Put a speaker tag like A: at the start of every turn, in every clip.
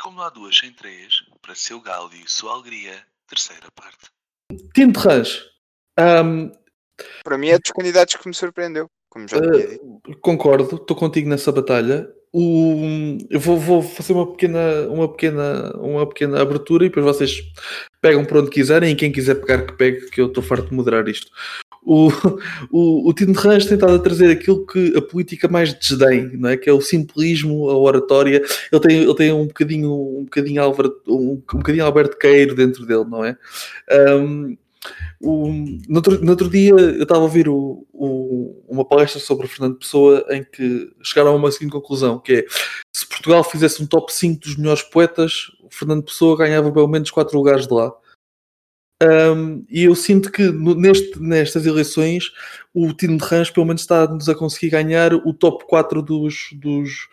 A: como não há duas sem três, para seu galo e sua alegria, terceira parte.
B: Tinto Range. Um,
C: Para mim é dos candidatos que me surpreendeu, como já tinha dito.
B: uh, concordo, estou contigo nessa batalha. O, eu vou, vou fazer uma pequena, uma, pequena, uma pequena abertura e depois vocês pegam por onde quiserem e quem quiser pegar que pegue, que eu estou farto de moderar isto. O, o, o Tino Rãs tem estado a trazer aquilo que a política mais desdém, não é? que é o simplismo, a oratória. Ele tem, ele tem um bocadinho, um bocadinho, Álvaro, um, um bocadinho Alberto Queiro dentro dele, não é? Um, o, no, outro, no outro dia eu estava a ouvir o, o, uma palestra sobre o Fernando Pessoa em que chegaram a uma seguinte conclusão, que é se Portugal fizesse um top 5 dos melhores poetas, o Fernando Pessoa ganhava pelo menos 4 lugares de lá. Um, e eu sinto que neste, nestas eleições o Tino de Rãs pelo menos está-nos a conseguir ganhar o top 4 dos, dos,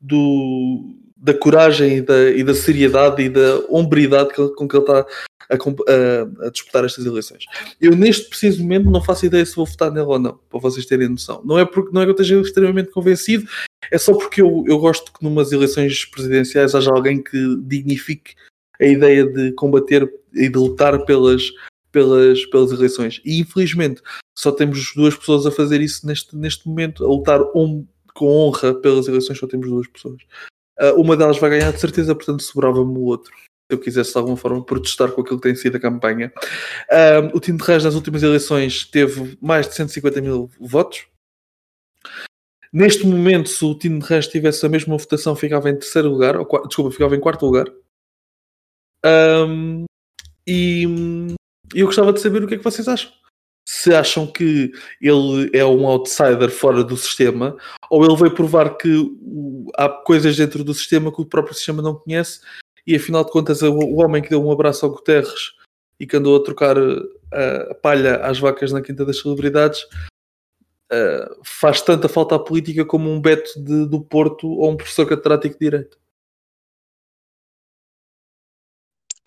B: do, da coragem e da, e da seriedade e da hombridade com que ele está a, a, a, disputar estas eleições. Eu neste preciso momento não faço ideia se vou votar nele ou não, para vocês terem noção. Não é porque não é que eu esteja extremamente convencido, é só porque eu, eu gosto que numas eleições presidenciais haja alguém que dignifique a ideia de combater e de lutar pelas, pelas, pelas eleições. E infelizmente só temos duas pessoas a fazer isso neste, neste momento, a lutar um, com honra pelas eleições, só temos duas pessoas. Uh, uma delas vai ganhar de certeza, portanto sobrava-me o outro. Se eu quisesse de alguma forma protestar com aquilo que tem sido a campanha. Uh, o Tino de Reis nas últimas eleições teve mais de 150 mil votos. Neste momento, se o Tino de Reis tivesse a mesma votação, ficava em terceiro lugar, ou, desculpa, ficava em quarto lugar. Um, e eu gostava de saber o que é que vocês acham. Se acham que ele é um outsider fora do sistema, ou ele veio provar que há coisas dentro do sistema que o próprio sistema não conhece, e afinal de contas, o homem que deu um abraço ao Guterres e que andou a trocar a palha às vacas na Quinta das Celebridades, faz tanta falta à política como um Beto de, do Porto ou um professor catedrático de Direito.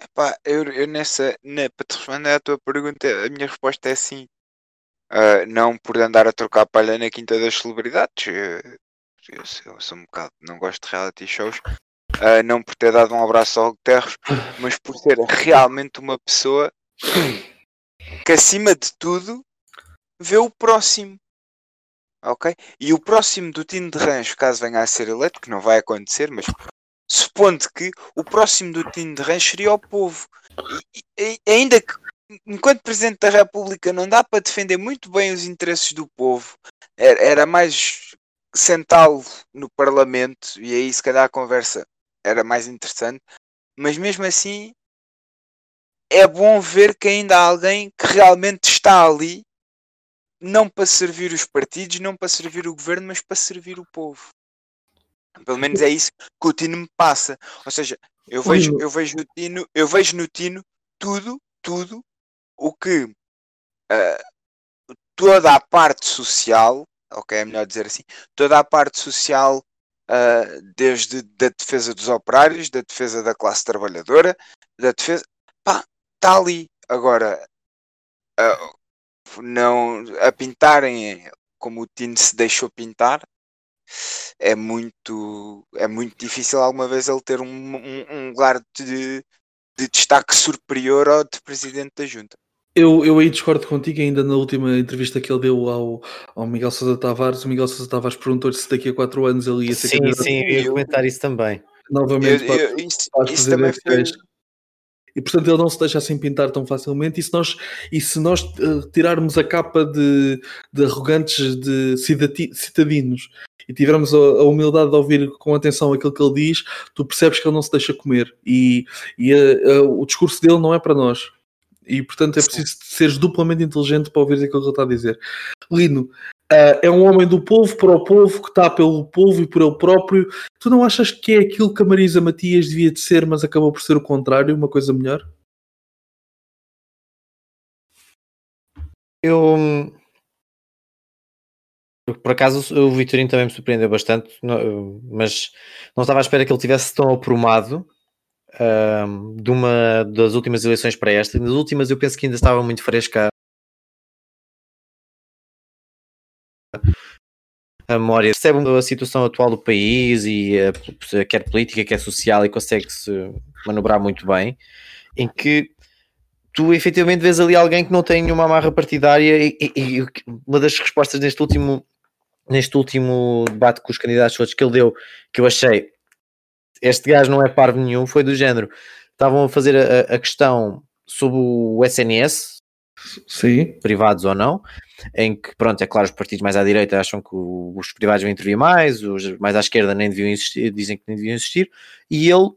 C: Epá, eu, eu nessa, para te responder à tua pergunta, a minha resposta é sim. Uh, não por andar a trocar palha na quinta das celebridades. Eu, eu, eu sou um bocado, não gosto de reality shows. Uh, não por ter dado um abraço ao Guterres, mas por ser realmente uma pessoa que acima de tudo vê o próximo. Ok? E o próximo do Tino de Rancho, caso venha a ser eleito, que não vai acontecer, mas supondo que o próximo do Tino de Rancho seria o povo. E, e, ainda que, enquanto Presidente da República, não dá para defender muito bem os interesses do povo, era, era mais sentá-lo no Parlamento, e aí se calhar a conversa era mais interessante, mas mesmo assim é bom ver que ainda há alguém que realmente está ali, não para servir os partidos, não para servir o governo, mas para servir o povo. Pelo menos é isso que o Tino me passa. Ou seja, eu vejo, eu vejo no Tino, eu vejo no Tino tudo, tudo o que uh, toda a parte social, ok, é melhor dizer assim, toda a parte social, uh, desde da defesa dos operários, da defesa da classe trabalhadora, da defesa, pá, está ali. Agora, uh, não a pintarem como o Tino se deixou pintar, é muito, é muito difícil alguma vez ele ter um, um, um lugar de, de, destaque superior ao de presidente da junta.
B: Eu, eu aí discordo contigo, ainda na última entrevista que ele deu ao, ao Miguel Sousa Tavares, o Miguel Sousa Tavares perguntou-lhe se daqui a 4 anos ele ia ser
D: Sim, candidato. sim, eu ia comentar isso também.
B: Novamente,
C: eu, eu, isso, isso também foi...
B: E portanto ele não se deixa assim pintar tão facilmente. E se nós, e se nós uh, tirarmos a capa de, de arrogantes de cidadinos e tivermos a, a, humildade de ouvir com atenção aquilo que ele diz, tu percebes que ele não se deixa comer. E, e uh, uh, o discurso dele não é para nós. E portanto é preciso seres duplamente inteligente para ouvir aquilo que ele está a dizer. Lino, é um homem do povo, para o povo, que está pelo povo e por ele próprio. Tu não achas que é aquilo que a Marisa Matias devia de ser, mas acabou por ser o contrário, uma coisa melhor?
D: Eu. Por acaso o Vitorino também me surpreendeu bastante, mas não estava à espera que ele tivesse tão aprumado uh, de uma das últimas eleições para esta. Nas últimas eu penso que ainda estava muito fresca a memória, percebe a situação atual do país e a, quer política, quer social e consegue-se manobrar muito bem, em que tu efetivamente vês ali alguém que não tem nenhuma amarra partidária e, e, e uma das respostas neste último neste último debate com os candidatos todos que ele deu, que eu achei este gajo não é parvo nenhum, foi do género. Estavam a fazer a, a questão sobre o SNS,
B: Sim.
D: privados ou não, em que, pronto, é claro, os partidos mais à direita acham que os privados vão intervir mais, os mais à esquerda nem deviam existir, dizem que nem deviam existir, e ele,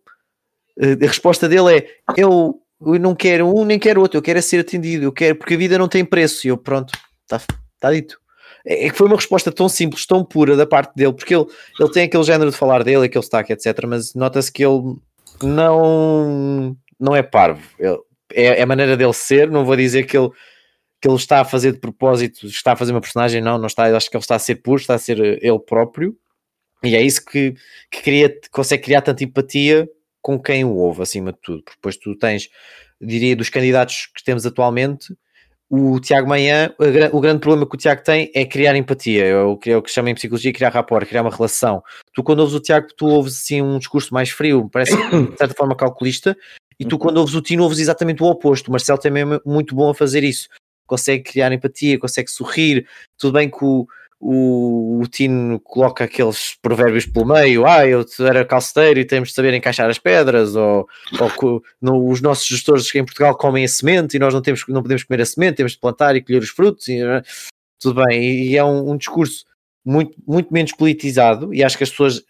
D: eh, a resposta dele é: eu, eu não quero um nem quero outro, eu quero é ser atendido, eu quero, porque a vida não tem preço, e eu, pronto, está tá dito. É, é que foi uma resposta tão simples, tão pura da parte dele, porque ele, ele tem aquele género de falar dele, aquele destaque, etc. Mas nota-se que ele não, não é parvo. Ele, é, é a maneira dele ser. Não vou dizer que ele, que ele está a fazer de propósito, está a fazer uma personagem, não, não está. Acho que ele está a ser puro, está a ser ele próprio. E é isso que, que cria, consegue criar tanta empatia com quem o ouve, acima de tudo. Porque depois tu tens, diria, dos candidatos que temos atualmente, o Tiago Manhã, o grande problema que o Tiago tem é criar empatia, é o que, é o que chama em psicologia criar rapport, criar uma relação. Tu quando ouves o Tiago, tu ouves assim um discurso mais frio, parece de certa forma calculista, e tu quando ouves o Tino ouves exatamente o oposto. O Marcelo também é muito bom a fazer isso. Consegue criar empatia, consegue sorrir, tudo bem que o o, o Tino coloca aqueles provérbios pelo meio, ah, eu era calceteiro e temos de saber encaixar as pedras, ou, ou no, os nossos gestores em Portugal comem a semente e nós não, temos, não podemos comer a semente, temos de plantar e colher os frutos, e, eh, tudo bem, e, e é um, um, discurso muito, muito menos politizado, e acho que as pessoas,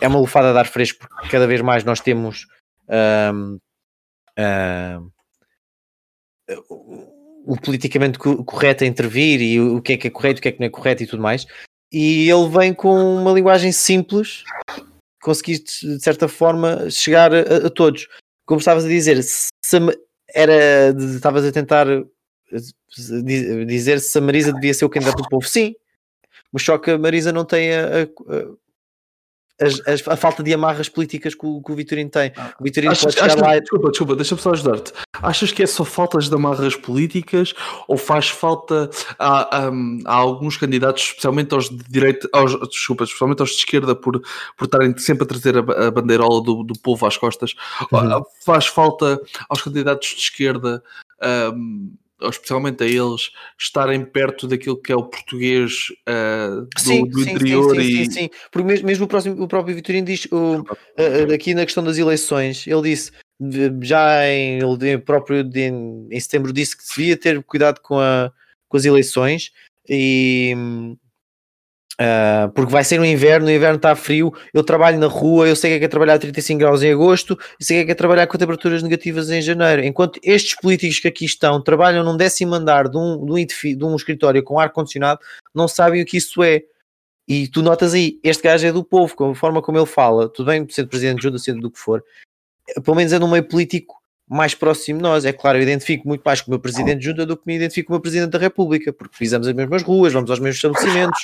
D: é uma lufada de ar fresco, porque cada vez mais nós temos um, um, o politicamente correto a intervir e o que é que é correto, o que é que não é correto e tudo mais. E ele vem com uma linguagem simples, conseguiste de certa forma chegar a, a todos. Como estavas a dizer, se era, estavas a tentar dizer se a Marisa devia ser o candidato do povo, sim, mas só que a Marisa não tem a, a, as, as, a falta de amarras políticas que o, que o Vitorino tem. O Vitorino
B: achas, pode achas, lá... Desculpa, desculpa, deixa-me só ajudar-te. Achas que é só faltas de amarras políticas ou faz falta a, a, alguns candidatos, especialmente aos de direita, aos, desculpa, especialmente aos de esquerda, por, por estarem sempre a trazer a, a bandeirola do, do povo às costas, uhum. faz falta aos candidatos de esquerda. Um, especialmente a eles, estarem perto daquilo que é o português uh, do, sim, do, interior
D: sim, sim,
B: e...
D: Sim, sim, porque mesmo, mesmo o, próximo, o próprio Vitorino diz, o, uh, aqui na questão das eleições, ele disse, já em, ele próprio de, em setembro disse que devia ter cuidado com, a, com as eleições e Uh, porque vai ser no inverno, o inverno está frio, eu trabalho na rua, eu sei que é, que é trabalhar a 35 graus em agosto, e sei que é, que é trabalhar com temperaturas negativas em janeiro. Enquanto estes políticos que aqui estão trabalham num décimo andar de um, de um, de um escritório com ar-condicionado, não sabem o que isso é. E tu notas aí, este gajo é do povo, com a forma como ele fala, tudo bem, sendo presidente de junta, sendo do que for, pelo menos é no meio político mais próximo de nós. É claro, eu identifico muito mais com o meu presidente de junta do que me identifico com o meu presidente da República, porque pisamos as mesmas ruas, vamos aos mesmos estabelecimentos,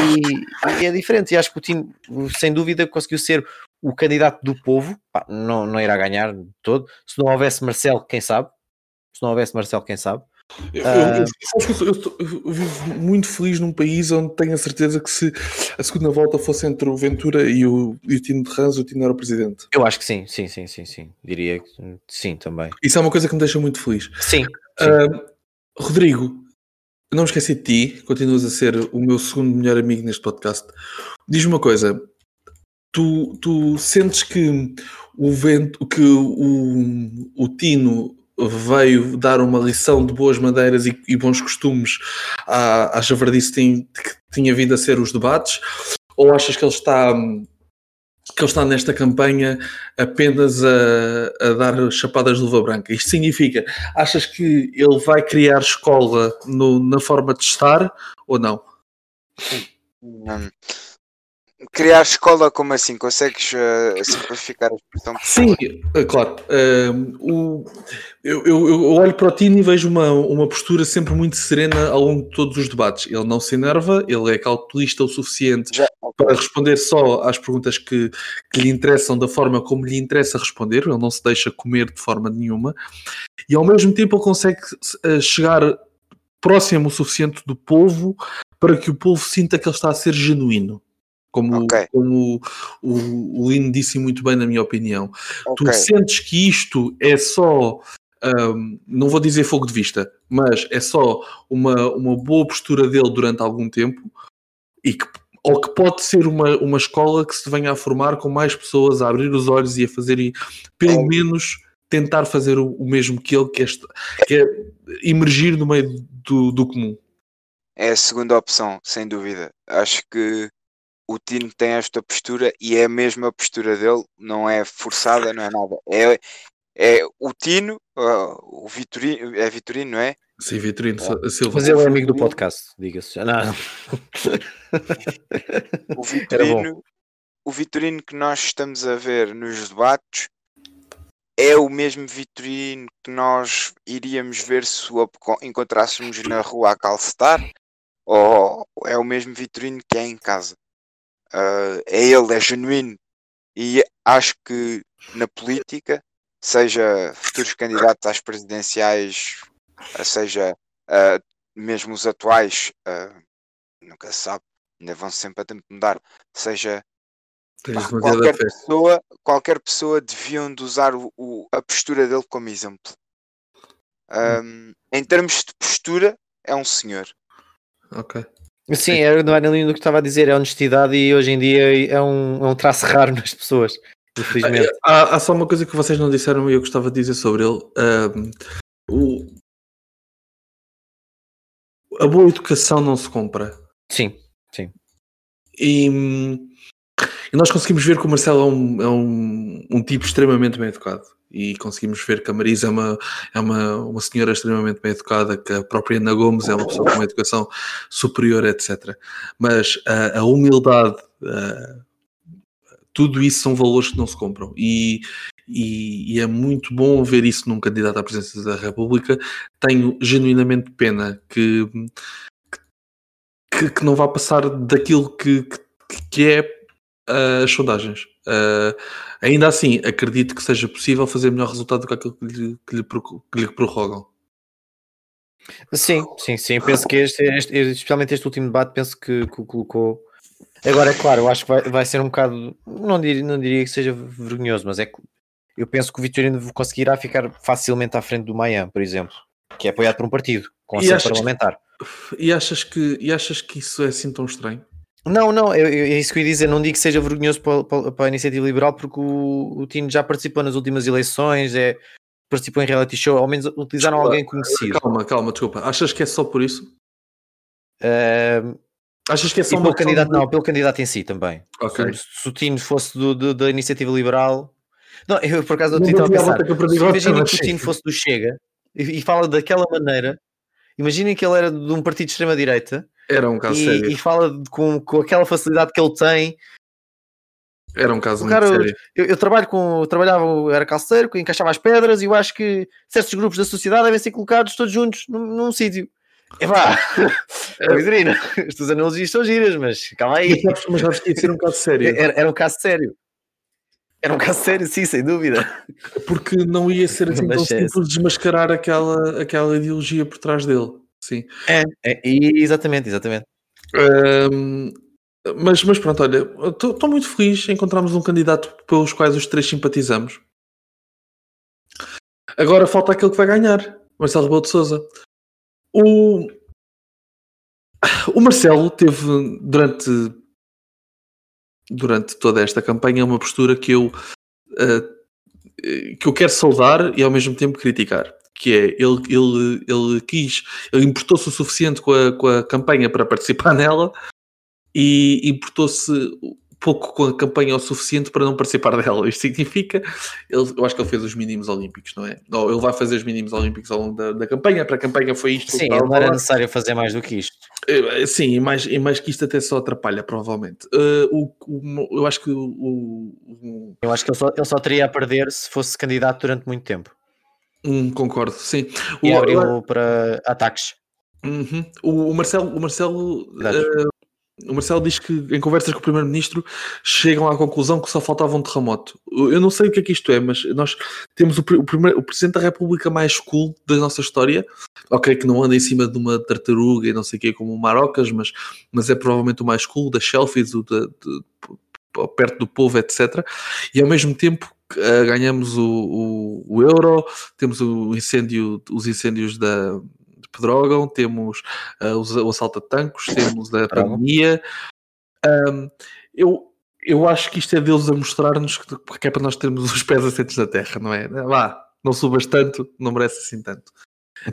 D: e, e, é diferente. E acho que o time, sem dúvida, conseguiu ser o candidato do povo. Pá, não, não irá ganhar todo. Se não houvesse Marcelo, quem sabe? Se não houvesse Marcelo, quem sabe?
B: Eu, eu, eu, eu, vivo muito feliz num país onde tenho a certeza que se a segunda volta fosse entre o Ventura e o, e o Tino de Rãs, o Tino era o presidente.
D: Eu acho que sim, sim, sim, sim, sim. Diria que sim também.
B: Isso é uma coisa que me deixa muito feliz.
D: Sim. sim.
B: Uh, Rodrigo, não me esqueci de ti, continuas a ser o meu segundo melhor amigo neste podcast. Diz-me uma coisa, tu, tu sentes que o vento, que o, o Tino veio dar uma lição de boas madeiras e, e bons costumes à, à javardice que tinha vindo a ser os debates? Ou achas que ele está que ele está nesta campanha apenas a, a, dar chapadas de luva branca. Isto significa, achas que ele vai criar escola no, na forma de estar ou não?
C: Hum. Criar escola, como assim? Consegues uh, simplificar a expressão?
B: Sim, eh, claro. Uh, o, eu, eu, olho para o Tino e vejo uma, uma postura sempre muito serena ao longo de todos os debates. Ele não se enerva, ele é calculista o suficiente Já, para responder só às perguntas que, que lhe interessam da forma como lhe interessa responder. Ele não se deixa comer de forma nenhuma. E ao mesmo tempo ele consegue chegar próximo o suficiente do povo para que o povo sinta que ele está a ser genuíno. Como,
C: Ok.
B: como o, o, o Lino disse muito bem, na minha opinião.
C: Ok.
B: Tu sentes que isto é só, hum, não vou dizer fogo de vista, mas é só uma, uma boa postura dele durante algum tempo e que, ou que pode ser uma, uma escola que se venha a formar com mais pessoas a abrir os olhos e a fazer, e, pelo menos tentar fazer o, o mesmo que ele, que é, esta- que é emergir no meio do, do comum.
C: É a segunda opção, sem dúvida. Acho que o Tino tem esta postura e é a mesma postura dele, não é forçada, não é nada. É, é o Tino, ah, o Vitorino, é Vitorino, não é?
B: Sim, Vitorino Silva.
D: Mas ele é amigo do podcast, diga-se. já. Não.
C: O
D: Era bom.
C: Vitorino, o Vitorino que nós estamos a ver nos debates é o mesmo Vitorino que nós iríamos ver se o encontrássemos na rua a calcetar ou é o mesmo Vitorino que é em casa. Ah, é ele, é genuíno e acho que na política, seja futuros candidatos às presidenciais, ah, seja ah, mesmo os atuais, ah, nunca se sabe, ainda vão sempre a tempo de mudar, seja pá, qualquer pessoa, qualquer pessoa deviam de usar o- o- a postura dele como exemplo. Ahm, em termos de postura, é um senhor.
B: Ok.
D: Sim, era no linha do que estava a dizer, é honestidade e hoje em dia é um, é um traço raro nas pessoas, infelizmente.
B: Há, há só uma coisa que vocês não disseram e eu gostava de dizer sobre ele. Ahm, o- a boa educação não se compra.
D: Sim,
B: E, hum, e nós conseguimos ver que o Marcelo é um, é um, um tipo extremamente bem educado. E conseguimos ver que a Marisa é uma, é uma, uma senhora extremamente bem educada, que a própria Ana Gomes é uma pessoa com uma educação superior, etc. Mas a, humildade, tudo isso são valores que não se compram. E, e, e é muito bom ver isso num candidato à presidência da República. Tenho genuinamente pena que, que, que não vá passar daquilo que, que, que é as sondagens. Ah, ainda assim, acredito que seja possível fazer melhor resultado do que aquilo que lhe, que lhe, que lhe prorrogam.
D: sim, sim, sim. Penso que este, este- especialmente este último debate, penso que, que o colocou. Agora, é claro, eu acho que vai, vai ser um bocado. Não diria, não diria que seja vergonhoso, mas é que eu penso que o Vitorino conseguirá ficar facilmente à frente do Mayan, por exemplo, que é apoiado por um partido com
B: E achas-
D: parlamentar.
B: E achas, que, e achas que isso é assim tão estranho?
D: Não, não, eu- eu- é isso que eu ia dizer. Não digo que seja vergonhoso para, para- para a iniciativa liberal, porque o, o Tino já participou nas últimas eleições, é, participou em reality show, ao menos utilizaram
B: Desculpa,
D: alguém conhecido.
B: Calma, calma, desculpa. Achas que é só por isso?
D: Ahm,
B: Achas que é só
D: pelo candidato,
B: de-
D: não, pelo candidato em si também.
B: Ok.
D: Se, se o Tino fosse do- do- da iniciativa liberal. Não, eu por acaso
B: Não
D: estava a pensar.
B: volta que
D: o. Tino fosse do Chega e, e fala daquela maneira. Imaginem que ele era de um partido de extrema-direita
B: Era um caso
D: e,
B: sério.
D: e fala com, com aquela facilidade que ele tem
B: Era um caso
D: o
B: muito
D: cara-
B: sério.
D: eu, eu trabalho com, eu trabalhava, era calceiro, que encaixava as pedras e eu acho que certos grupos da sociedade devem ser colocados todos juntos num, num sítio. Epá, é Vidrina, as tuas analogias são giras, mas calma aí.
B: mas sabes que ia ser um caso sério.
D: Era, era um caso sério. Era um caso sério, sim, sem dúvida.
B: Porque não ia ser assim tão
D: é-
B: simples desmascarar aquela, aquela ideologia por trás dele. Sim.
D: É, é, exatamente, exatamente.
B: Ahm, mas, mas pronto, olha, estou muito feliz em encontrarmos um candidato pelos quais os três simpatizamos. Agora falta aquele que vai ganhar, Marcelo Rebelo de Souza. O, o Marcelo teve durante durante toda esta campanha uma postura que eu ah, que eu quero saudar e ao mesmo tempo criticar. Que é, ele, ele, ele quis, ele importou-se o suficiente com a, com a campanha para participar nela e importou-se pouco com a campanha o suficiente para não participar dela. Isto significa, ele, eu acho que ele fez os mínimos olímpicos, não é? Não, ele vai fazer os mínimos olímpicos ao longo da, da campanha, para a campanha foi isto.
D: Sim, não era necessário fazer mais do que isto.
B: Eh, Sim, e mais, e mais que isto até só atrapalha, provavelmente. Eh, o, o- eu acho que o, o-
D: Eu acho que ele só, ele só teria a perder se fosse candidato durante muito tempo.
B: Um, concordo, sim.
D: E
B: O-
D: abriu para ataques.
B: Uhum. O, o Marcelo, o Marcelo eh, o Marcelo diz que em conversas com o Primeiro-Ministro chegam à conclusão que só faltava um terremoto. Eu não sei o que é que isto é, mas nós temos o, o, primeiro, o Presidente da República mais cool da nossa história. Ok, que não anda em cima de uma tartaruga e não sei o que, como o Marocas, mas, mas é provavelmente o mais cool, das selfies, o de, perto do povo, etc. E ao mesmo tempo uh, ganhamos o, o, o, euro, temos o incêndio, os incêndios da, de Pedrógão, temos uh, o assalto a tancos, temos a pandemia. Um, eu, eu acho que isto é Deus a mostrar-nos que, que, é para nós termos os pés assentos na terra, não é? Vá, não subas tanto, não merece assim tanto.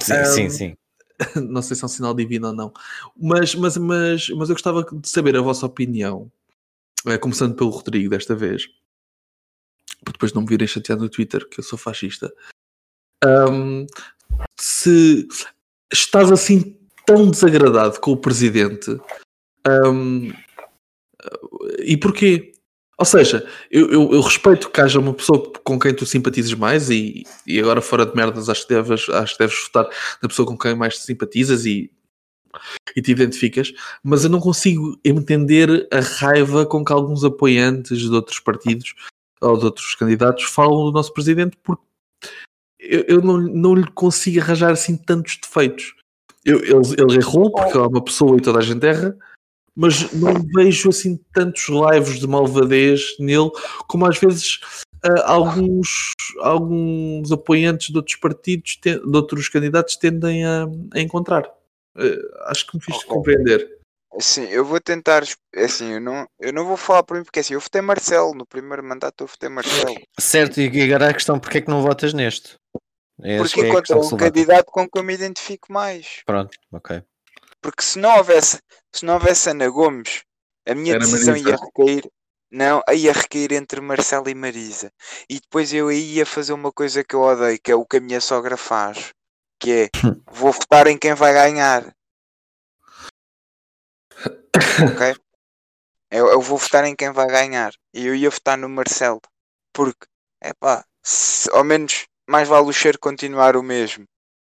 D: Sim, um, sim, sim.
B: Não sei se é um sinal divino ou não. Mas, mas, mas, mas eu gostava de saber a vossa opinião, é, começando pelo Rodrigo desta vez, para depois não me virem chatear no Twitter que eu sou fascista. Um, se estás assim tão desagradado com o presidente um, e porquê? Ou seja, eu, eu, eu, respeito que haja uma pessoa com quem tu simpatizes mais e, e agora fora de merdas acho que, deves, acho que deves votar na pessoa com quem mais te simpatizas e, e te identificas, mas eu não consigo entender a raiva com que alguns apoiantes de outros partidos de outros candidatos falam do nosso presidente porque eu, eu não, não lhe consigo arranjar assim tantos defeitos. Eu, ele, ele errou porque é uma pessoa e toda a gente erra, mas não vejo assim tantos lives de malvadez nele como às vezes uh, alguns, alguns apoiantes de outros partidos, de outros candidatos tendem a, a encontrar. Uh, acho que me fiz okay. compreender.
C: Assim, eu vou tentar. Assim, eu não, eu não vou falar por mim, porque assim, eu votei Marcelo. No primeiro mandato eu votei Marcelo.
D: Certo, e agora a questão: porque é que não votas neste?
C: É porque é encontrei um candidato com que eu me identifico mais.
D: Pronto, ok.
C: Porque se não houvesse, se não houvesse Ana Gomes, a minha Era decisão Marisa. ia recair. Não, ia recair entre Marcelo e Marisa. E depois eu aí ia fazer uma coisa que eu odeio, que é o que a minha sogra faz. Que é, vou votar em quem vai ganhar ok? Eu, eu vou votar em quem vai ganhar. E eu ia votar no Marcelo. Porque, é pá, ao menos mais vale o cheiro continuar o mesmo.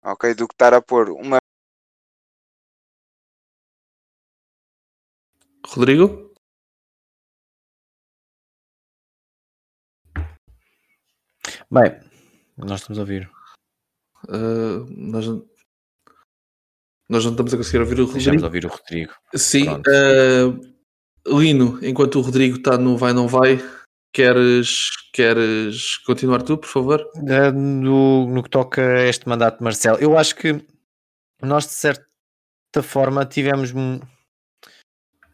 C: Ok? Do que estar a pôr uma.
B: Rodrigo?
D: Bem, nós estamos a ouvir.
B: Uh, nós, nós não estamos a conseguir ouvir o Rodrigo.
D: Deixamos ouvir o Rodrigo.
B: Sim. Uh, Lino, enquanto o Rodrigo está no vai não vai, queres, queres continuar tu, por favor?
D: Uh, no, no que toca a este mandato de Marcelo, eu acho que nós de certa forma tivemos uh,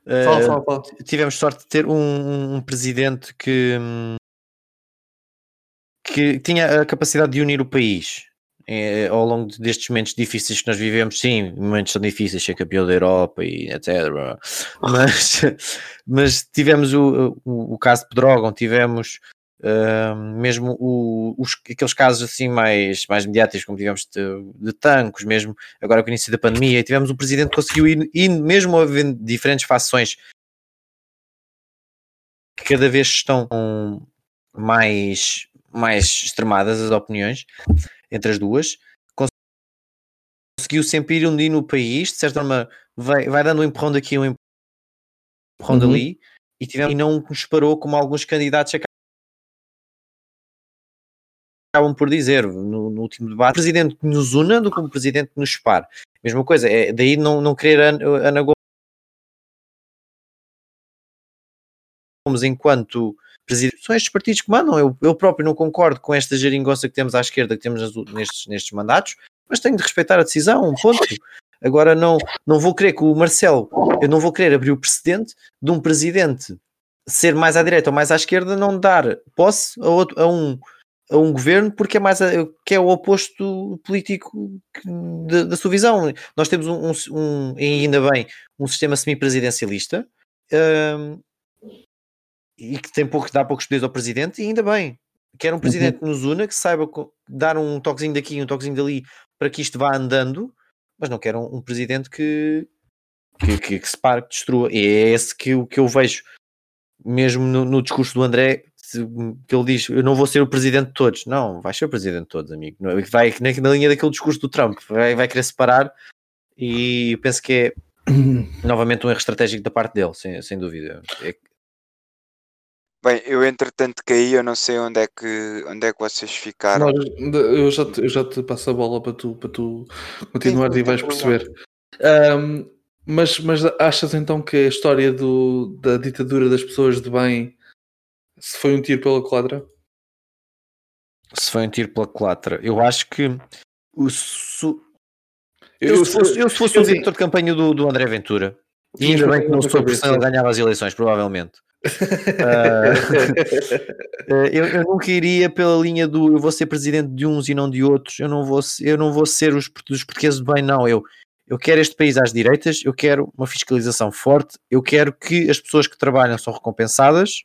B: fala, fala, fala.
D: tivemos sorte de ter um, um presidente que que tinha a capacidade de unir o país é, ao longo destes momentos difíceis que nós vivemos, sim, momentos são difíceis, ser campeão da Europa e etc. Mas, mas tivemos o, o, o caso de Pedrógão, tivemos uh, mesmo o, os, aqueles casos assim mais, mais mediáticos, como tivemos de, de tancos, mesmo agora com o início da pandemia, e tivemos o presidente que conseguiu ir, ir mesmo havendo diferentes fações que cada vez estão mais, mais extremadas as opiniões entre as duas, conseguiu sempre ir unindo o país, de certa forma vai, vai dando um empurrão daqui, um empurrão uhum. dali, e, tivemos, e não nos parou como alguns candidatos acabam por dizer no, no último debate, o presidente que nos una do que o presidente que nos separe. Mesma coisa, é daí não, não querer Ana Gomes enquanto presidente. São estes partidos que mandam. Eu, eu próprio não concordo com esta geringonça que temos à esquerda, que temos nestes, nestes mandatos, mas tenho de respeitar a decisão, um ponto. Agora não, não vou querer que o Marcelo, eu não vou querer abrir o precedente de um presidente ser mais à direita ou mais à esquerda, não dar posse a, outro, a um a um governo porque é mais a, que é o oposto político que, da sua visão. Nós temos um, um, um, ainda bem um sistema semipresidencialista um, e que tem pouco, dá poucos poderes ao presidente, e ainda bem. Quer um uhum. presidente uhum. que nos una, que saiba dar um toquezinho daqui, um toquezinho dali, para que isto vá andando, mas não quer um, um presidente que, que, que, que, se pare, que destrua. E é esse que, que eu vejo, mesmo no, no discurso do André, que ele diz: Eu não vou ser o presidente de todos. Não, vai ser o presidente de todos, amigo. Vai na, na linha daquele discurso do Trump, vai, vai querer separar. E penso que é novamente um erro estratégico da parte dele, sem, sem dúvida. É,
C: Bem, eu entretanto caí, eu não sei onde é que, onde é que vocês ficaram.
B: Nós- eu, já te, eu já te passo a bola para tu, para tu continuar e vais
C: não
B: perceber. Ahm, mas, mas achas então que a história do, da ditadura das pessoas de bem se foi um tiro pela quadra?
D: se foi um tiro pela culatra, eu acho que o su-
B: Eu,
D: eu, se fosse, eu se fosse
B: eu
D: o diretor de campanha do, do André Ventura, e ainda bem que não sou porque
B: cabeça.
D: senão ganhava as eleições, provavelmente. Eh, eu, eu nunca iria pela linha do eu vou ser presidente de uns e não de outros, eu não vou, eu não vou ser os, dos portugueses de bem, não. Eu, eu quero este país às direitas, eu quero uma fiscalização forte, eu quero que as pessoas que trabalham são recompensadas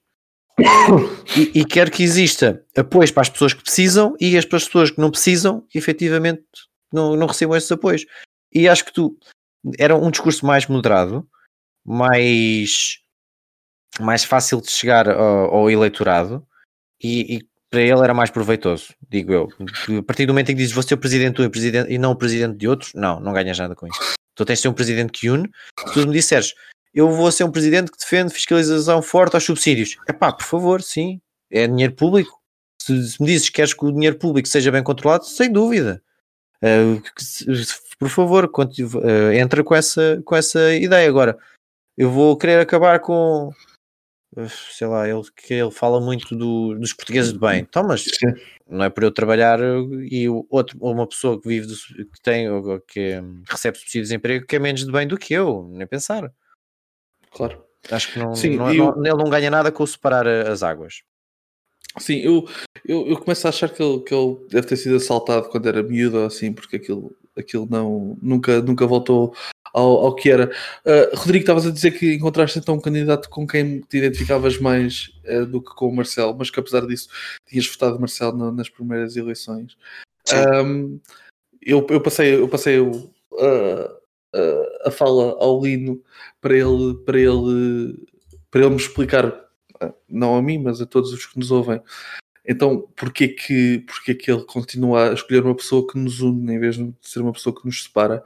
D: e, e quero que exista apoios para as pessoas que precisam e as pessoas que não precisam, efetivamente, não, não recebam esses apoios. E acho que tu era um discurso mais moderado, mais, mais fácil de chegar ao, ao eleitorado e, e para ele era mais proveitoso, digo eu. A partir do momento em que dizes vou ser o presidente de e, presidente, e não o presidente de outros, não, não ganhas nada com isso. Tu tens de ser um presidente que une. Se tu me disseres eu vou ser um presidente que defende fiscalização forte aos subsídios, é pá, por favor, sim, é dinheiro público. Se, se me dizes que queres que o dinheiro público seja bem controlado, sem dúvida. Uh, por favor, uh, entra com essa, com essa ideia. Agora, eu vou querer acabar com sei lá, ele, que ele fala muito do- dos portugueses de bem. Então, mas
B: Sim.
D: não é por eu trabalhar uh, e o outro, uma pessoa que vive, do que tem, ou que hum, recebe subsídio de desemprego, que é menos de bem do que eu, nem pensar.
B: Claro.
D: Acho que não,
B: Sim,
D: não-
B: e
D: não-
B: o-
D: ele não ganha nada com separar a- as águas.
B: Sim, eu, eu, eu começo a achar que ele, que ele deve ter sido assaltado quando era miúdo ou assim, porque aquilo, aquilo não, nunca, nunca voltou ao, ao que era. Ah, Rodrigo, estavas a dizer que encontraste então um candidato com quem te identificavas mais eh, do que com o Marcelo, mas que apesar disso tinhas votado Marcelo na- nas primeiras eleições. Ahm, eu, eu passei, eu passei a- a, a fala ao Lino para ele, para ele, para ele me explicar, ah, não a mim, mas a todos os que nos ouvem, então porquê que, porquê que ele continua a escolher uma pessoa que nos une em vez de ser uma pessoa que nos separa?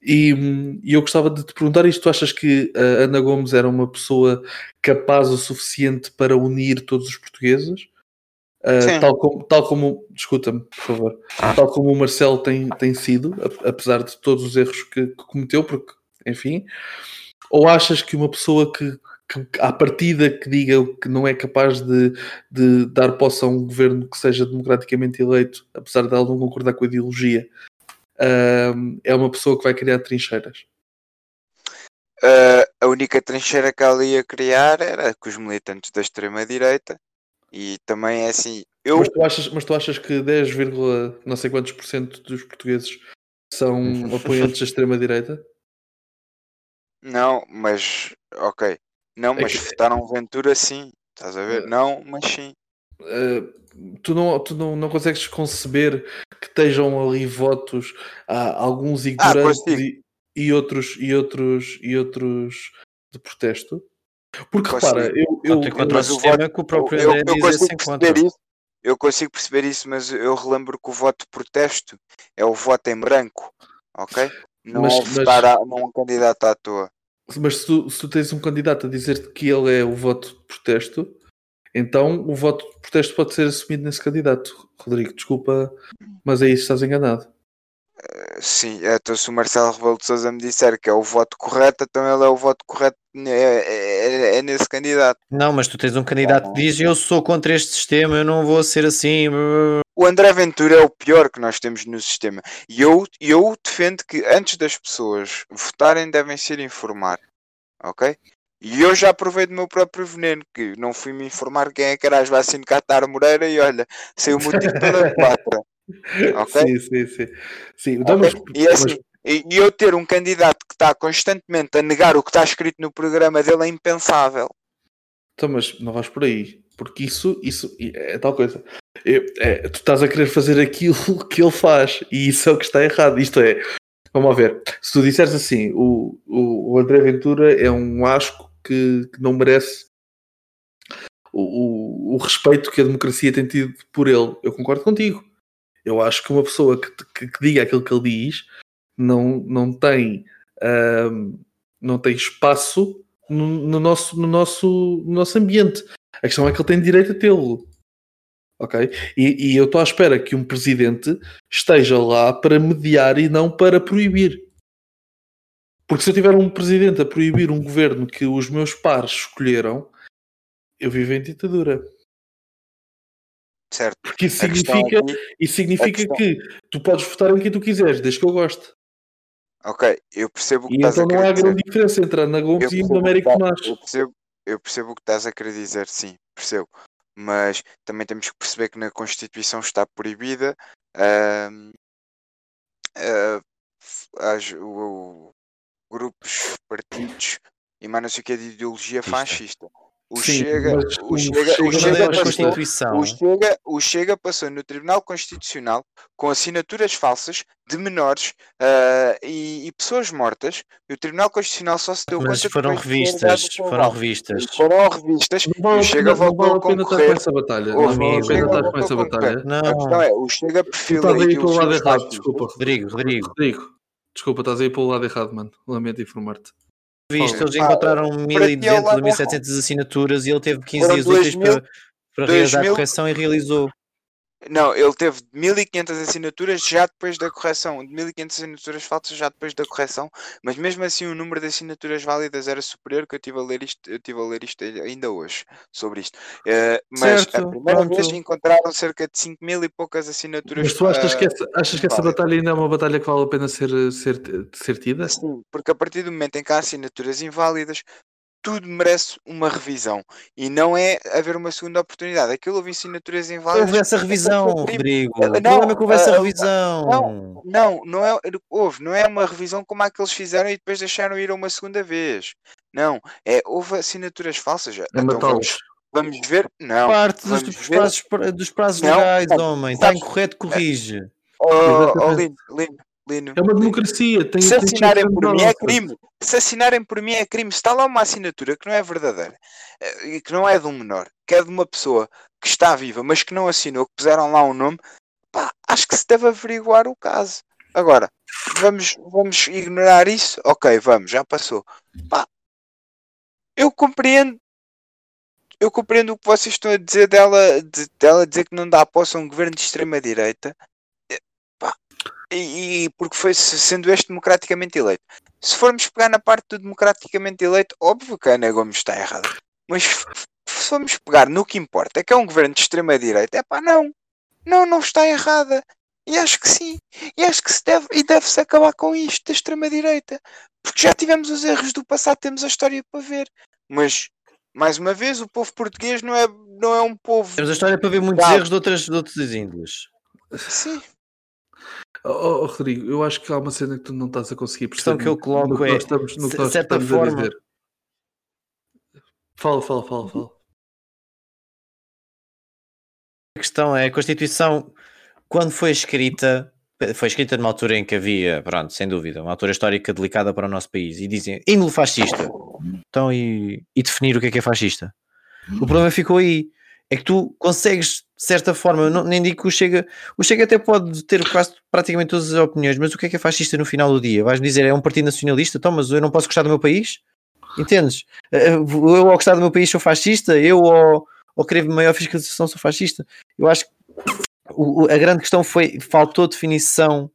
B: E, e eu gostava de te perguntar isto: tu achas que a Ana Gomes era uma pessoa capaz o suficiente para unir todos os portugueses? Uh, tal como, tal como escuta-me, por favor, tal como o Marcelo tem, tem sido, apesar de todos os erros que, que cometeu, porque, enfim, ou achas que uma pessoa que, que à partida que diga que não é capaz de, de dar posse a um governo que seja democraticamente eleito, apesar de ela não concordar com a ideologia, um, é uma pessoa que vai criar trincheiras?
C: Uh, a única trincheira que ela ia criar era com os militantes da extrema-direita e também é assim. Eu,
B: Mas tu achas, mas tu achas que 10, vírgula não sei quantos por cento dos portugueses são apoiantes da extrema-direita?
C: não, mas ok. Não,
B: É
C: mas
B: que-
C: votaram Ventura sim. Estás a ver?
B: É.
C: Não, mas sim.
B: Uh, tu não, tu não, não consegues conceber que estejam ali votos a alguns ignorantes
C: consigo.
B: e, e outros e outros e outros de protesto? Porque
C: Consigo.
B: repara, eu, eu,
D: tem contra o
C: mas o
D: sistema que o próprio
C: eu,
D: André
C: eu
D: diz
C: consigo perceber isso. Eu consigo perceber isso, mas eu relembro que o voto de protesto é o voto em branco, ok? Não
B: Mas-
C: é
B: mas-
C: votar a, não um candidato à toa.
B: mas se tu, se tu tens um candidato a dizer que ele é o voto de protesto, então o voto de protesto pode ser assumido nesse candidato. Rodrigo, desculpa, mas aí estás enganado.
C: Sim, então se o Marcelo Rebelo de Sousa me disser que é o voto correto, então ele é o voto correto, é, é- é nesse candidato.
D: Não, mas tu tens um candidato que diz eu sou contra este sistema, eu não vou ser assim.
C: O André Ventura é o pior que nós temos no sistema. E eu, eu defendo que antes das pessoas votarem devem se ir informar. Ok? E eu já provei do meu próprio veneno, que não fui me informar quem é que era as vacinas Catar Moreira e olha, sei o motivo pela quatro. Ok?
B: Sim, sim, sim. sim. Então, mas-
C: Ok? E assim, e e eu ter um candidato que está constantemente a negar o que está escrito no programa dele é impensável.
B: Então, mas não vais por aí, porque isso, isso é tal coisa. Eu- é, tu estás a querer fazer aquilo que ele faz e isso é o que está errado. Isto é, vamos ver. Se tu disseres assim, o, o, o André Ventura é um asco que, que não merece o, o, o respeito que a democracia tem tido por ele, eu concordo contigo. Eu acho que uma pessoa que, que, que diga aquilo que ele diz não, não tem. ahm, não tem espaço no, no nosso, no, nosso, no nosso ambiente. A questão é que ele tem direito a tê-lo. Ok? E, e eu estou à espera que um presidente esteja lá para mediar e não para proibir. Porque se eu tiver um presidente a proibir um governo que os meus pares escolheram, eu vivo em ditadura.
C: Certo.
B: Porque isso
C: A questão
B: significa,
C: aqui-
B: isso significa
C: questão-
B: que tu podes votar em quem tu quiseres, desde que eu goste.
C: Ok, eu percebo o que
B: E
C: estás
B: então
C: a
B: não
C: querer
B: há
C: dizer.
B: grande diferença entre a Ana Gomes
C: Eu
B: e o Américo
C: tá-
B: Tomás.
C: eu, percebo, eu percebo o que estás a querer dizer, sim, percebo. Mas também temos que perceber que na Constituição está proibida ah, f- as- o- grupos, partidos e mais não sei o que de ideologia fascista. O
B: Sim,
C: Chega,
B: mas
C: o
B: o
C: Chega,
B: Chega
C: o
B: não
C: Chega
D: a
C: passou, o Chega, o Chega passou no Tribunal Constitucional com assinaturas falsas de menores ah, e, e pessoas mortas. E o Tribunal Constitucional só se deu
D: Mas
C: conta
D: foram revistas, foram revistas.
C: Foram revistas
B: Não
C: o
B: a
C: Chega
B: não
C: voltou
B: vale
C: a
B: a
C: concorrer.
B: essa batalha. Não vale
C: o
B: a pena
C: Chega
B: estar com essa
C: a
B: batalha.
C: A questão
D: Não,
C: é, o Chega
B: Tu
C: perfila
B: estás aí para o
C: ideologias
B: lado errado, desculpa.
D: Rodrigo, Rodrigo.
B: Rodrigo, desculpa, estás aí para o lado errado, mano. Lamento informar-te.
D: Visto, eles encontraram
C: para ti é o
D: 1200
C: lado
D: ou 1700 assinaturas e ele teve 15
C: Foram
D: dias úteis
C: 2000,
D: para, para realizar a
C: 2000.
D: correção e realizou.
C: Não, ele teve 1500 assinaturas já depois da correção, 1500 assinaturas falsas já depois da correção, mas mesmo assim o número de assinaturas válidas era superior, que eu estive a ler isto, eu tive a ler isto ainda hoje sobre isto. Eh, mas a
D: Certo,
C: primeira
D: pronto.
C: vez encontraram cerca de 5 mil e poucas assinaturas.
B: Mas tu achas que essa, achas que essa batalha ainda é uma batalha que vale a pena ser, ser, ser tida?
C: Sim, porque a partir do momento em que há assinaturas inválidas, tudo merece uma revisão e não é haver uma segunda oportunidade. Aquilo houve assinaturas inválidas.
D: Houve essa revisão. Rodrigo.
C: Eh,
D: O
C: não,
D: problema é que houve essa
C: ah, ah,
D: revisão.
C: Não, não é, houve, não é uma revisão como a que eles fizeram e depois deixaram ir a uma segunda vez. Não, é, houve assinaturas falsas.
B: É
C: Então vamos, vamos ver? Não.
D: Parte dos, dos
C: ver.
D: prazos, dos prazos
C: Não,
D: legais,
C: não,
D: homem. Está
C: sabes-
D: incorreto, corrige.
C: Oh, oh,
B: Exatamente.
C: Lino, Lino.
B: É uma democracia. Tem,
C: Se
B: tem
C: assinarem por mim é crime. Se assinarem por mim é crime. Se está lá uma assinatura que não é verdadeira eh, e que não é de um menor, que é de uma pessoa que está viva, mas que não assinou, que puseram lá um nome, pá, acho que se deve averiguar o caso. Agora, vamos, vamos ignorar isso? Ok, vamos, já passou. Pá, eu compreendo. Eu compreendo o que vocês estão a dizer dela, de- dela dizer que não dá posse a um governo de extrema-direita. E, e porque foi se- sendo este democraticamente eleito. Se formos pegar na parte do democraticamente eleito, óbvio que a Ana Gomes está errada. Mas se formos pegar no que importa, que é um governo de extrema-direita, é pá, não. Não, não está errada. E acho que sim. E acho que se deve, e deve-se acabar com isto da extrema-direita. Porque já tivemos os erros do passado, temos a história para ver. Mas, mais uma vez, o povo português não é, não é um povo.
D: Temos a história para ver muitos erros de, outras, de outros índios.
C: Sim.
B: Oh, oh, Rodrigo, eu acho que há uma cena que tu não estás a conseguir
D: A questão
B: perceber.
D: que eu coloco
B: no que
D: é,
B: estamos, no que
D: de
B: nós
D: certa
B: estamos
D: forma-
B: a dizer. Fala, fala, fala, fala.
D: A questão é, a Constituição, quando foi escrita, foi escrita numa altura em que havia, pronto, sem dúvida, uma altura histórica delicada para o nosso país, e dizem, índole fascista. Então, e, e definir o que é que é fascista? O problema ficou aí. É que tu consegues, de certa forma, não, nem digo que o Chega, o Chega até pode ter quase praticamente todas as opiniões, mas o que é que é fascista no final do dia? Vais-me dizer, é um partido nacionalista? Então, mas eu não posso gostar do meu país? Entendes? Eh, Eu ao gostar do meu país sou fascista? Eu ao, ao querer maior fiscalização sou fascista? Eu acho que o- a grande questão foi faltou definição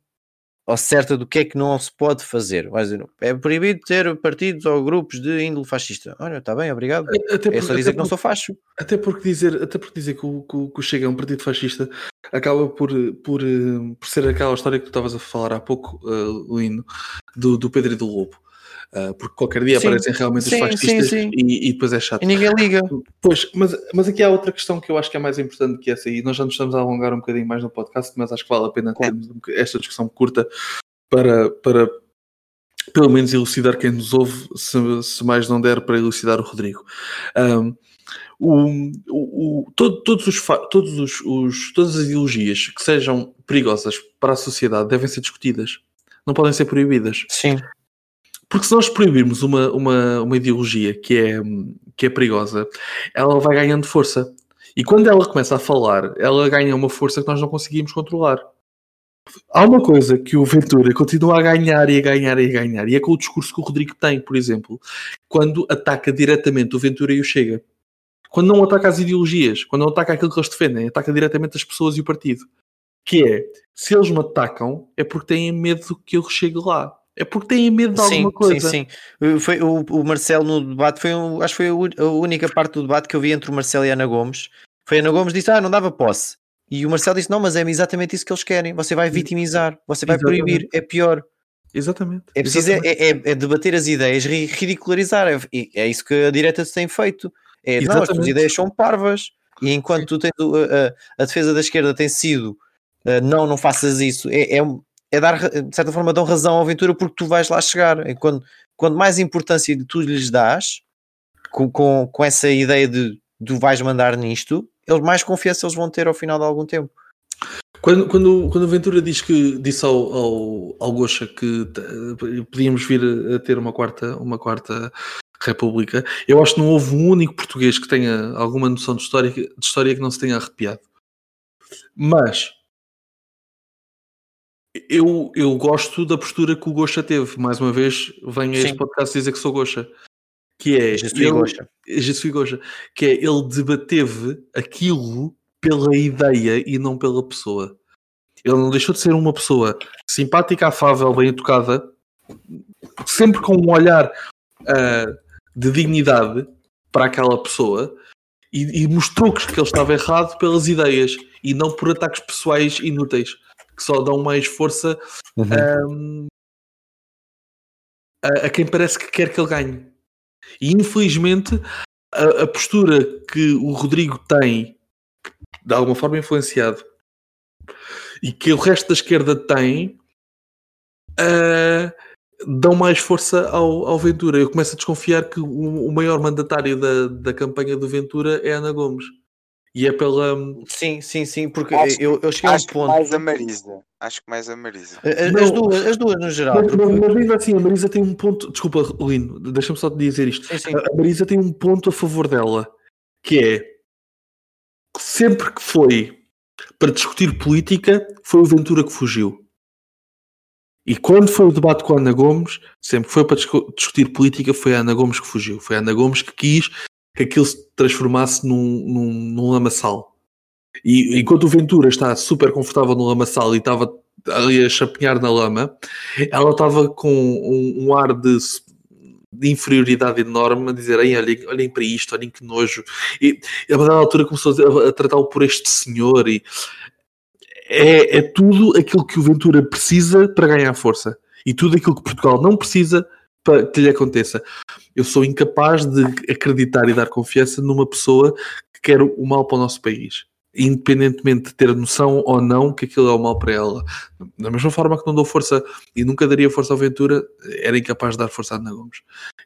D: ao certa do que é que não se pode fazer. Dizer, é proibido ter partidos ou grupos de índole fascista. Olha, está bem, obrigado.
B: Até
D: É só dizer que não sou facho.
B: Até porque dizer, até porque dizer que o, que o- que o Chega é um partido fascista acaba por, por, eh, por ser aquela história que tu estavas a falar há pouco, uh, Lino, do, do Pedro e do Lobo. Uh, porque qualquer dia
D: Sim,
B: aparecem realmente
D: sim,
B: os fascistas
D: sim.
B: E, e depois é chato.
D: E ninguém liga.
B: Pois, mas, mas aqui há outra questão que eu acho que é mais importante que essa, e nós já nos estamos a alongar um bocadinho mais no podcast, mas acho que vale a pena termos esta discussão curta para, para pelo menos elucidar quem nos ouve, se, se mais não der para elucidar o Rodrigo. Um, o, o, o- todo- todos os, todos os, os- todas as ideologias que sejam perigosas para a sociedade devem ser discutidas, não podem ser proibidas.
D: Sim.
B: Porque se nós proibirmos uma, uma, uma ideologia que é, que é perigosa, ela vai ganhando força. E quando ela começa a falar, ela ganha uma força que nós não conseguimos controlar. Há uma coisa que o Ventura continua a ganhar e a ganhar e a ganhar, e é com o discurso que o Rodrigo tem, por exemplo, quando ataca diretamente o Ventura e o Chega. Quando não ataca as ideologias, quando não ataca aquilo que eles defendem, ataca diretamente as pessoas e o partido. Que é, se eles me atacam, é porque têm medo que eu chegue lá. É porque têm medo de alguma
D: sim,
B: coisa.
D: Sim, sim. Foi, o, o Marcelo no debate, foi um, acho que foi a única parte do debate que eu vi entre o Marcelo e a Ana Gomes. Foi a Ana Gomes disse: Ah, não dava posse. E o Marcelo disse: Não, mas é exatamente isso que eles querem. Você vai vitimizar, você vai
B: Exatamente.
D: proibir, é pior.
B: Exatamente.
D: É preciso é,
B: Exatamente.
D: é- é- é debater as ideias, ri- ridicularizar. É, é isso que a direita tem feito. É, não, as tuas
B: Exatamente.
D: ideias são parvas. E enquanto tu tens a, a- a defesa da esquerda tem sido uh, não, não faças isso, é, é, é dar, de certa forma, dão razão à aventura porque tu vais lá chegar. E quando, quando mais importância tu lhes dás, com, com, com essa ideia de tu vais mandar nisto, eles mais confiança eles vão ter ao final de algum tempo.
B: Quando, quando, quando Ventura diz que, disse ao, ao, ao Gocha que podíamos vir a, ter uma quarta, uma quarta república, eu acho que não houve um único português que tenha alguma noção de história, de história que não se tenha arrepiado. Mas eu, eu gosto da postura que o Gocha teve. Mais uma vez, venho a este
D: Sim.
B: podcast dizer que sou Gocha. Que é, ele-
D: Gocha.
B: Suis Gocha, que é ele debateve aquilo pela ideia e não pela pessoa. Ele não deixou de ser uma pessoa simpática, afável, bem educada, sempre com um olhar ah, de dignidade para aquela pessoa e, e mostrou que ele estava errado pelas ideias e não por ataques pessoais inúteis que só dão mais força
D: Uhum.
B: hum, a, a quem parece que quer que ele ganhe. E infelizmente a, a postura que o Rodrigo tem, de alguma forma influenciado, e que o resto da esquerda tem, dão mais força ao, ao Ventura. Eu começo a desconfiar que o, o maior mandatário da, da campanha do Ventura é Ana Gomes. E é pela.
D: Sim, sim, sim, porque
C: Acho-
D: eu, eu cheguei a um
C: Acho que
D: ponto.
C: mais a Marisa. Acho que mais a Marisa.
D: A- a-
B: Não.
D: As duas, as duas no geral.
B: Mas,
D: porque-
B: mas, ainda assim, a Marisa tem um ponto. Desculpa, Lino, deixa-me só te dizer isto.
D: Sim, sim.
B: A Marisa tem um ponto a favor dela, que é que sempre que foi para discutir política, foi o Ventura que fugiu. E quando foi o debate com a Ana Gomes, sempre que foi para discu- discutir política, foi a Ana Gomes que fugiu. Foi a Ana Gomes que quis que aquilo se transformasse num, num, num lamaçal. E enquanto o Ventura está super confortável no lamaçal e estava ali a chapinhar na lama, ela estava com um, um ar de, de inferioridade enorme a dizer "Ei, olhem, olhem para isto, olhem que nojo. E a dada altura começou a, a tratá-lo por este senhor e é, é tudo aquilo que o Ventura precisa para ganhar força e tudo aquilo que Portugal não precisa que lhe aconteça. Eu sou incapaz de acreditar e dar confiança numa pessoa que quer o mal para o nosso país. Independentemente de ter noção ou não que aquilo é o mal para ela. Da mesma forma que não dou força e nunca daria força ao Ventura, era incapaz de dar força a Ana Gomes.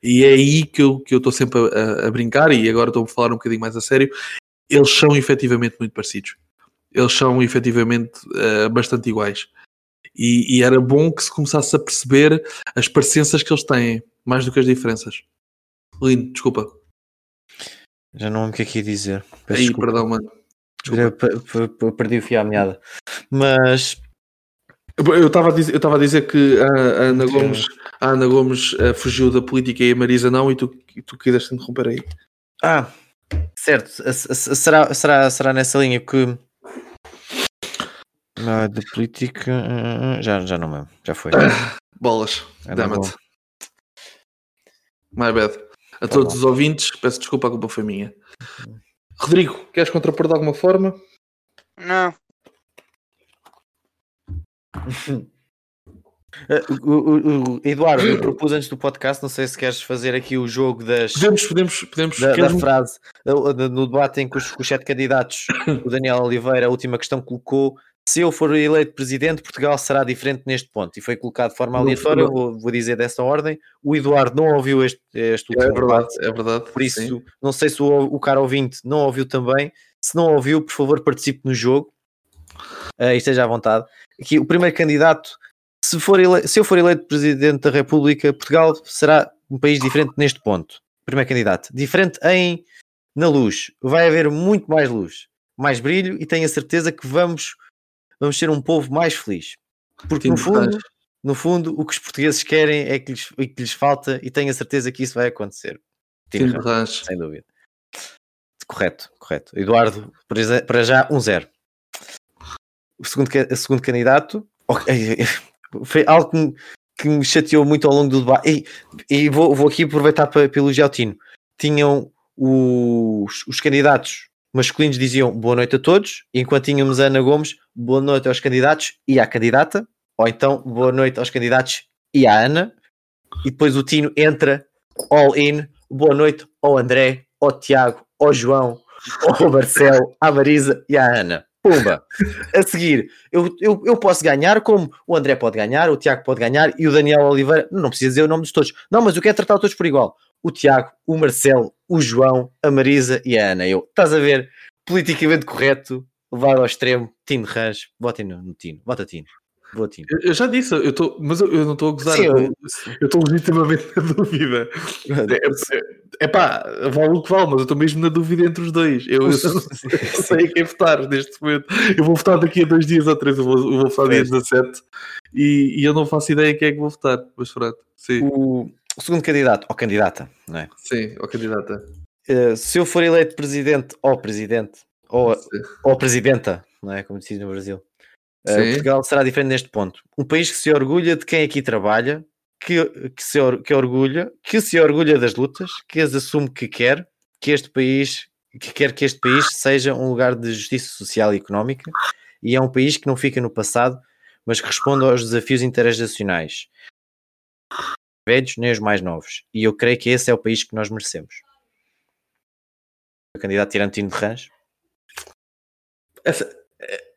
B: E é aí que eu que eu estou sempre a, a- brincar, e agora estou a falar um bocadinho mais a sério. Eles são efetivamente muito parecidos. Eles são efetivamente eh, bastante iguais. E, e era bom que se começasse a perceber as parecenças que eles têm, mais do que as diferenças. Lindo, desculpa.
D: Já não lembro o que é que ia dizer. Peço
B: Aí,
D: desculpa.
B: perdão, mano.
D: Eu pe- perdi o fio à meada. Mas
B: Eu estava a dizer, eu estava a dizer que a, a Ana. Gomes, a Ana Gomes eh, fugiu da política e a Marisa não, e tu, e tu quiseste interromper aí.
D: Ah, certo. Será, será, será nessa linha que. Ah, de política. ah, Já, já não me lembro. Já foi.
B: Bolas.
D: Era
B: Damn it. My bad. A
D: Tá
B: todos
D: bom.
B: os ouvintes, peço desculpa, a culpa foi minha. Rodrigo, queres contrapor de alguma forma?
C: Não.
D: Ah, o- o- o- Eduardo, eu propus antes do podcast, não sei se queres fazer aqui o jogo das,
B: Podemos, podemos, podemos.
D: da, da frase uh, uh, no debate em que os, os sete candidatos, o Daniel Oliveira, a última questão colocou: se eu for eleito presidente, Portugal será diferente neste ponto. E foi colocado de forma aleatória, vou, vou dizer dessa ordem. O Eduardo não ouviu este, este
B: É verdade, é verdade.
D: por isso,
B: sim.
D: não sei se o, o cara ouvinte não ouviu também. Se não ouviu, por favor, participe no jogo uh, e esteja à vontade. Aqui, o primeiro candidato, se, for ele- se eu for eleito presidente da República, Portugal será um país diferente neste ponto. Primeiro candidato, diferente em na luz. Vai haver muito mais luz, mais brilho e tenho a certeza que vamos, vamos ser um povo mais feliz. Porque no fundo, no fundo, o que os portugueses querem é que lhes, e que lhes falta, e tenho a certeza que isso vai acontecer. Tim Ferraz. sem dúvida. Correto, correto. Eduardo, para já- para já, 1-0. O segundo, o segundo candidato ok, foi algo que me, que me chateou muito ao longo do debate. E, e vou, vou aqui aproveitar para, para elogiar o Tino. Tinham os, os candidatos masculinos diziam boa noite a todos, enquanto tínhamos Ana Gomes, boa noite aos candidatos e à candidata, ou então boa noite aos candidatos e à Ana, e depois o Tino entra all in, boa noite ao André, ao Tiago, ao João, ao Marcelo, à Marisa e à Ana. Pumba! A seguir, eu, eu, eu posso ganhar como o André pode ganhar, o Tiago pode ganhar e o Daniel Oliveira, não precisa dizer o nome de todos. Não, mas eu quero tratar todos por igual. O Tiago, o Marcelo, o João, a Marisa e a Ana. Eu, estás a ver? Politicamente correto, levado ao extremo, Tino Rãs, votem no, no Tino, vota Tino. Vou Tino.
B: Eu, eu já disse, eu tô, mas eu, eu não estou a gozar.
D: Sim,
B: eu estou legitimamente na dúvida. É, é, é pá, vale o que vale, mas eu estou mesmo na dúvida entre os dois. Eu, eu, sei a quem votar neste momento. Eu vou votar daqui a dois dias ou três, eu vou, eu vou votar dia 17 e, e eu não faço ideia quem é que vou votar. Mas pronto, sim,
D: O, o segundo candidato, ou candidata, não é?
B: sim, ó candidata.
D: Eh, se eu for eleito presidente ou presidente, ou,
B: Sim.
D: ou presidenta, não é? Como se diz no Brasil,
B: Sim.
D: Portugal será diferente neste ponto. Um país que se orgulha de quem aqui trabalha, que, que, se, or- que orgulha, que se orgulha das lutas, que as assume que quer, que este país, que quer que este país seja um lugar de justiça social e económica, e é um país que não fica no passado, mas que responde aos desafios intergeracionais, velhos nem os mais novos. E eu creio que esse é o país que nós merecemos. O candidato Tirantino de Rãs.
B: Essa,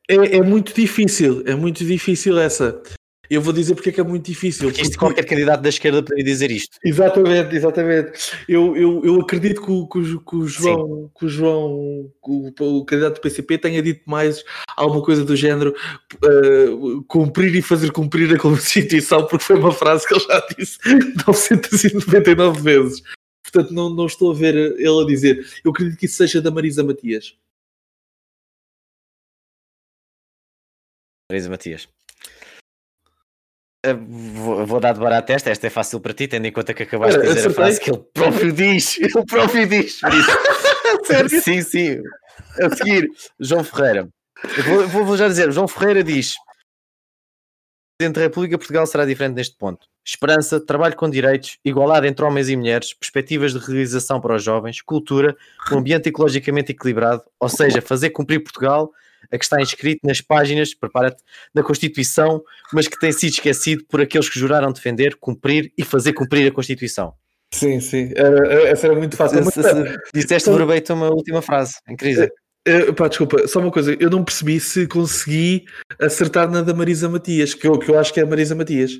B: é, é muito difícil, é muito difícil essa. Eu vou dizer porque é que é muito difícil.
D: Porque isto
B: porque-
D: qualquer candidato da esquerda poderia dizer isto.
B: Exatamente, exatamente. Eu, eu, eu acredito que o, que o- que o João, que o, João o, o candidato do PCP tenha dito mais alguma coisa do género eh, cumprir e fazer cumprir a Constituição, porque foi uma frase que ele já disse 999 vezes. Portanto, não, não estou a ver ele a dizer. Eu acredito que isso seja da Marisa Matias.
D: Marisa Matias. Eh, Vou, vou dar de barato esta, esta é fácil para ti, tendo em conta que acabaste de dizer a frase que ele próprio diz. Ele próprio diz.
B: Sério?
D: Sim, sim. A seguir, João Ferreira. Vou, vou- vou já dizer, João Ferreira diz: Presidente da República, Portugal será diferente neste ponto. Esperança, trabalho com direitos, igualdade entre homens e mulheres, perspectivas de realização para os jovens, cultura, um ambiente ecologicamente equilibrado, ou seja, fazer cumprir Portugal a que está inscrito nas páginas, prepara-te, da Constituição, mas que tem sido esquecido por aqueles que juraram defender, cumprir e fazer cumprir a Constituição.
B: Sim, sim. Era- essa era muito fácil. Mas,
D: Se- se- Disseste
B: Então-
D: verbatim uma última frase, incrível.
B: Eh, pá, desculpa, só uma coisa, eu não percebi se consegui acertar na da Marisa Matias, que eu, que eu acho que é a Marisa Matias.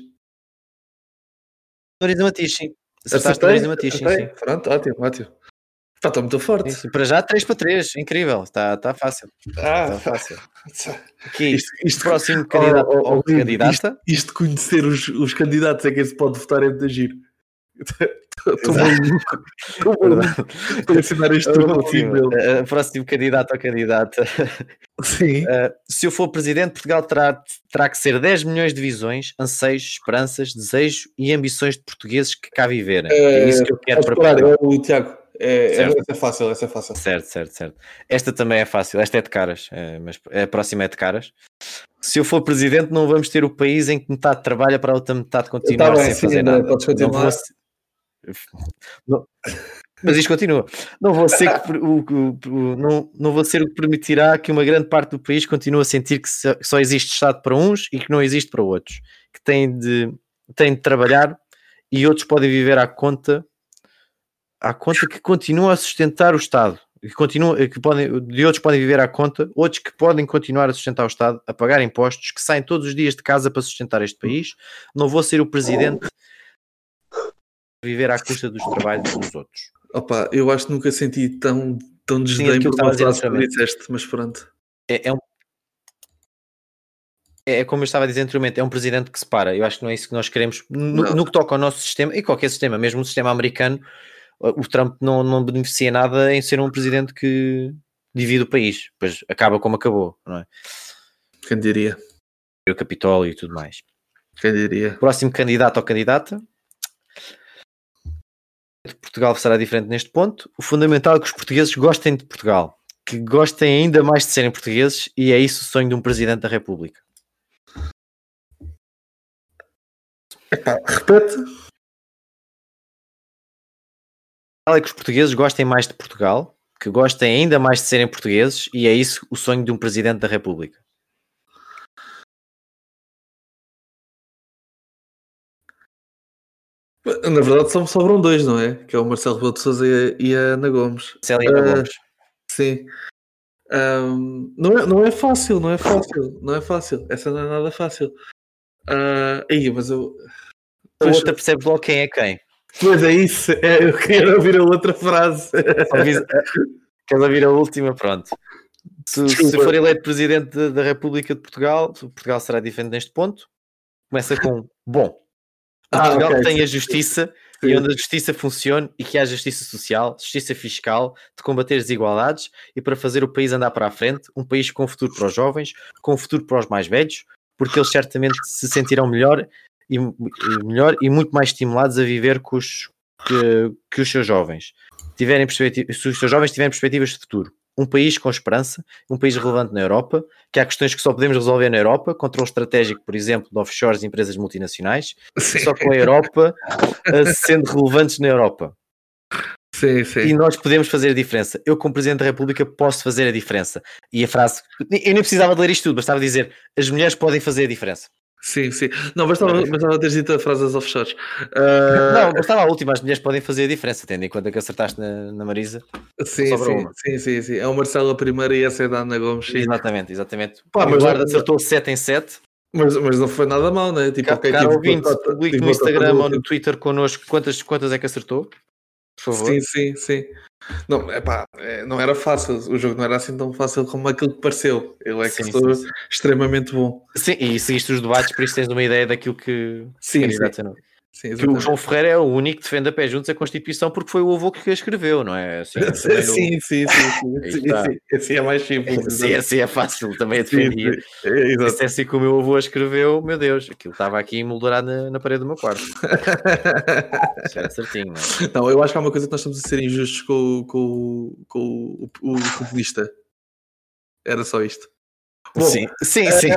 D: Marisa Matias, sim. Acertaste a Marisa Matias, sim,
B: Acertei?
D: sim.
B: Pronto, ótimo, ótimo. Pá, está muito forte.
D: Sim. Para já 3 para 3, incrível, está tá fácil.
B: Ah,
D: Está fácil.
B: isto,
D: Aqui,
B: isto, isto,
D: próximo candidato
B: oh, oh,
D: ou
B: Rui,
D: candidata.
B: isto de conhecer os, os candidatos é quem se pode votar é muito giro. Estou maluco. Estou para ensinar este
D: A
B: truque ao filho
D: a- a próximo candidato ou candidata.
B: Sim.
D: Uh, se eu for presidente, Portugal terá, terá que ser 10 milhões de visões, anseios, esperanças, desejos e ambições de portugueses que cá viverem. É, isso que eu quero para Portugal.
B: é o Tiago. É, é,
D: Certo.
B: essa é fácil, essa é fácil.
D: Certo, certo, certo. Esta também é fácil, esta é de caras, é, mas a próxima é de caras. Se eu for presidente, não vamos ter o país em que metade trabalha para a outra metade continuar
B: bem,
D: sem
B: sim,
D: fazer nada.
B: podes
D: Não
B: continuar.
D: vou Não- Mas isto continua. Não vou ser que, o, o- o- não, não vou ser o que permitirá que uma grande parte do país continue a sentir que só- só existe Estado para uns e que não existe para outros, que têm de, têm de trabalhar e outros podem viver à conta à conta que continua a sustentar o Estado, que continua, que podem, de outros podem viver à conta, outros que podem continuar a sustentar o Estado, a pagar impostos, que saem todos os dias de casa para sustentar este país. Não vou ser o presidente a viver à custa dos trabalhos dos outros.
B: Opa, eu acho que nunca senti tão, tão desdém
D: aquilo
B: por
D: que
B: uma frase que disseste, mas pronto.
D: É, é um é como eu estava a dizer anteriormente, é um presidente que se para. Eu acho que não é isso que nós queremos no, no que toca ao nosso sistema e qualquer sistema, mesmo o sistema americano. O Trump não, não beneficia nada em ser um presidente que divide o país, pois acaba como acabou, não é?
B: Quem diria?
D: o Capitólio e tudo mais.
B: Quem diria?
D: Próximo candidato ou candidata. Portugal será diferente neste ponto. O fundamental é que os portugueses gostem de Portugal, que gostem ainda mais de serem portugueses, e é isso o sonho de um presidente da República.
B: Repete.
D: É que os portugueses gostem mais de Portugal, que gostem ainda mais de serem portugueses, e é isso o sonho de um presidente da República.
B: Na verdade, só me sobram dois, não é? Que é o Marcelo Rebelo de Sousa e a, e a Ana Gomes.
D: Célia
B: Ah,
D: Gomes.
B: Sim. Ahm, não, é, não é fácil, não é fácil, não é fácil. Essa não é nada fácil. Ah, aí, mas eu.
D: A outra percebes logo quem é quem.
B: Pois é isso, é, eu queria ouvir a outra frase.
D: Avisa- Queres ouvir a última? Pronto. Se, se for eleito presidente da- República de Portugal, Portugal será diferente neste ponto. Começa com bom.
B: Ah,
D: Portugal
B: ok,
D: tem a justiça
B: Sim.
D: e onde a justiça funcione e que haja justiça social, justiça fiscal, de combater as desigualdades e para fazer o país andar para a frente, um país com futuro para os jovens, com futuro para os mais velhos, porque eles certamente se sentirão melhor e, e melhor e muito mais estimulados a viver com os, que, que os seus jovens. Tiverem se os seus jovens tiverem perspectivas de futuro. Um país com esperança, um país relevante na Europa, que há questões que só podemos resolver na Europa, controle estratégico, por exemplo, de offshores e empresas multinacionais,
B: Sim,
D: só com a Europa eh, sendo relevantes na Europa.
B: sim,
D: E
B: sim.
D: nós podemos fazer a diferença. Eu, como Presidente da República, posso fazer a diferença. E a frase, eu nem precisava de ler isto tudo, bastava dizer: as mulheres podem fazer a diferença.
B: Sim, sim. Não, bastava, bastava ter dito a frase das offshores. Ah,
D: Não, bastava a última, as mulheres podem fazer a diferença, tendo em conta que acertaste na, na Marisa.
B: sim, sim, sim, sim, sim. É o Marcelo a primeira e essa é da Ana Gomes. Sim.
D: Exatamente, exatamente.
B: Pá,
D: o
B: mas-
D: Eduardo acertou 7 em 7.
B: Mas, mas não foi nada mal, né? Tipo,
D: Ca-
B: ok,
D: Caro
B: tive
D: ouvinte, publique no Instagram ou no. Twitter connosco quantas, quantas é que acertou. Por favor.
B: Sim, sim, sim. Não, epá, é, não era fácil. O jogo não era assim tão fácil como aquilo que pareceu. Eu é que
D: Sim,
B: sou
D: sim,
B: extremamente bom.
D: Sim, e seguiste os debates, por isso tens uma ideia daquilo que
B: Sim, sim. Sim
D: Que o. João Ferreira é o único que defende a pé juntos a Constituição porque foi o avô que a escreveu, não é? Assim,
B: Sim,
D: também
B: sim, sim, sim, sim,
D: está.
B: sim, Assim é mais simples.
D: Sim, assim é fácil, também
B: Sim, sim. É,
D: Se
B: exato.
D: é assim que o meu avô a escreveu, meu Deus, aquilo estava aqui emoldurado na, na parede do meu quarto. Isso era certinho, não é?
B: Não, eu acho que há uma coisa que nós estamos a ser injustos com, o- com, o- com o, populista. Era só isto. Bom,
D: sim, sim, sim.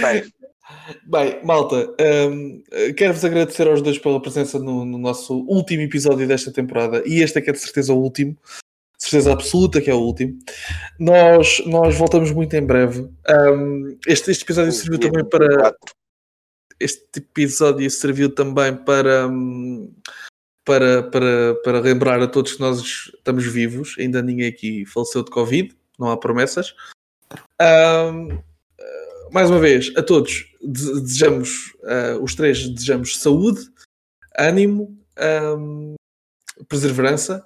C: Bem,
B: Bem, malta, hum, quero-vos agradecer aos dois pela presença no, no nosso último episódio desta temporada e este é que é de certeza o último, de certeza absoluta que é o último. Nós, nós voltamos muito em breve. Hum, este, este episódio serviu também para. Este episódio serviu também para. Para, para, para lembrar a todos que nós estamos vivos, ainda ninguém aqui faleceu de Covid, não há promessas. Hum, mais uma vez, a todos de- desejamos, ah, os três desejamos saúde, ânimo, ahm, perseverança.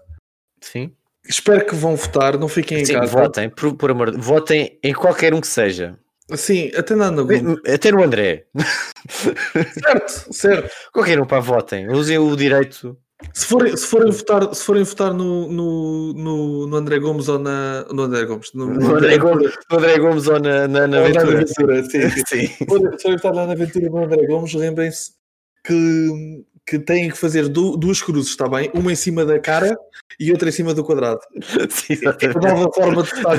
D: sim.
B: Espero que vão votar, não fiquem em
D: Sim,
B: casa.
D: votem, por, por amor de votem em qualquer um que seja.
B: Sim, até na Ana Gomes.
D: Até no André.
B: certo, certo.
D: Qualquer um para votem. Usem o direito.
B: Se forem, se forem votar, se forem votar no, no, no, no André Gomes ou na. No André Gomes. No,
D: No André Gomes, no André Gomes ou na, na, na
B: ou na
D: aventura.
B: Aventura, sim, sim.
D: Sim.
B: Se forem votar lá na aventura do André Gomes, lembrem-se que, que têm que fazer du- duas cruzes, está bem? Uma em cima da cara e outra em cima do quadrado.
D: Sim,
B: É a
D: exatamente.
B: nova forma de votar.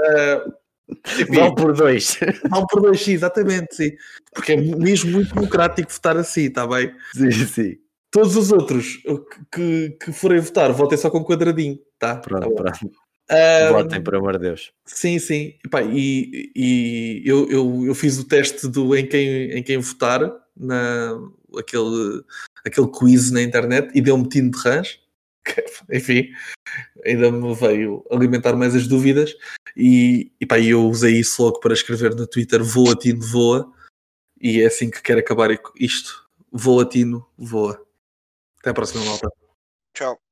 B: Ah, enfim,
D: Vão por dois.
B: Vão por dois, sim, exatamente, sim. Porque é mesmo muito democrático votar assim, está bem?
D: Sim, sim.
B: Todos os outros que, que forem votar, votem só com quadradinho, tá?
D: Pronto,
B: Tá
D: pronto.
B: Ah,
D: Votem, por amor de Deus.
B: Sim, sim. E, pá, e, e eu, eu, eu fiz o teste do em quem, em quem votar, na, aquele, aquele quiz na internet, e deu-me tino de rãs. Enfim, ainda me veio alimentar mais as dúvidas. E, e pá, eu usei isso logo para escrever no Twitter: voa, tino, voa. E é assim que quero acabar isto: voa, tino, voa. Até a próxima, malta.
C: tchau.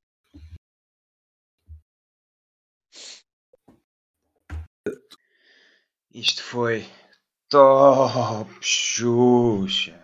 E: Isto foi top Xuxa.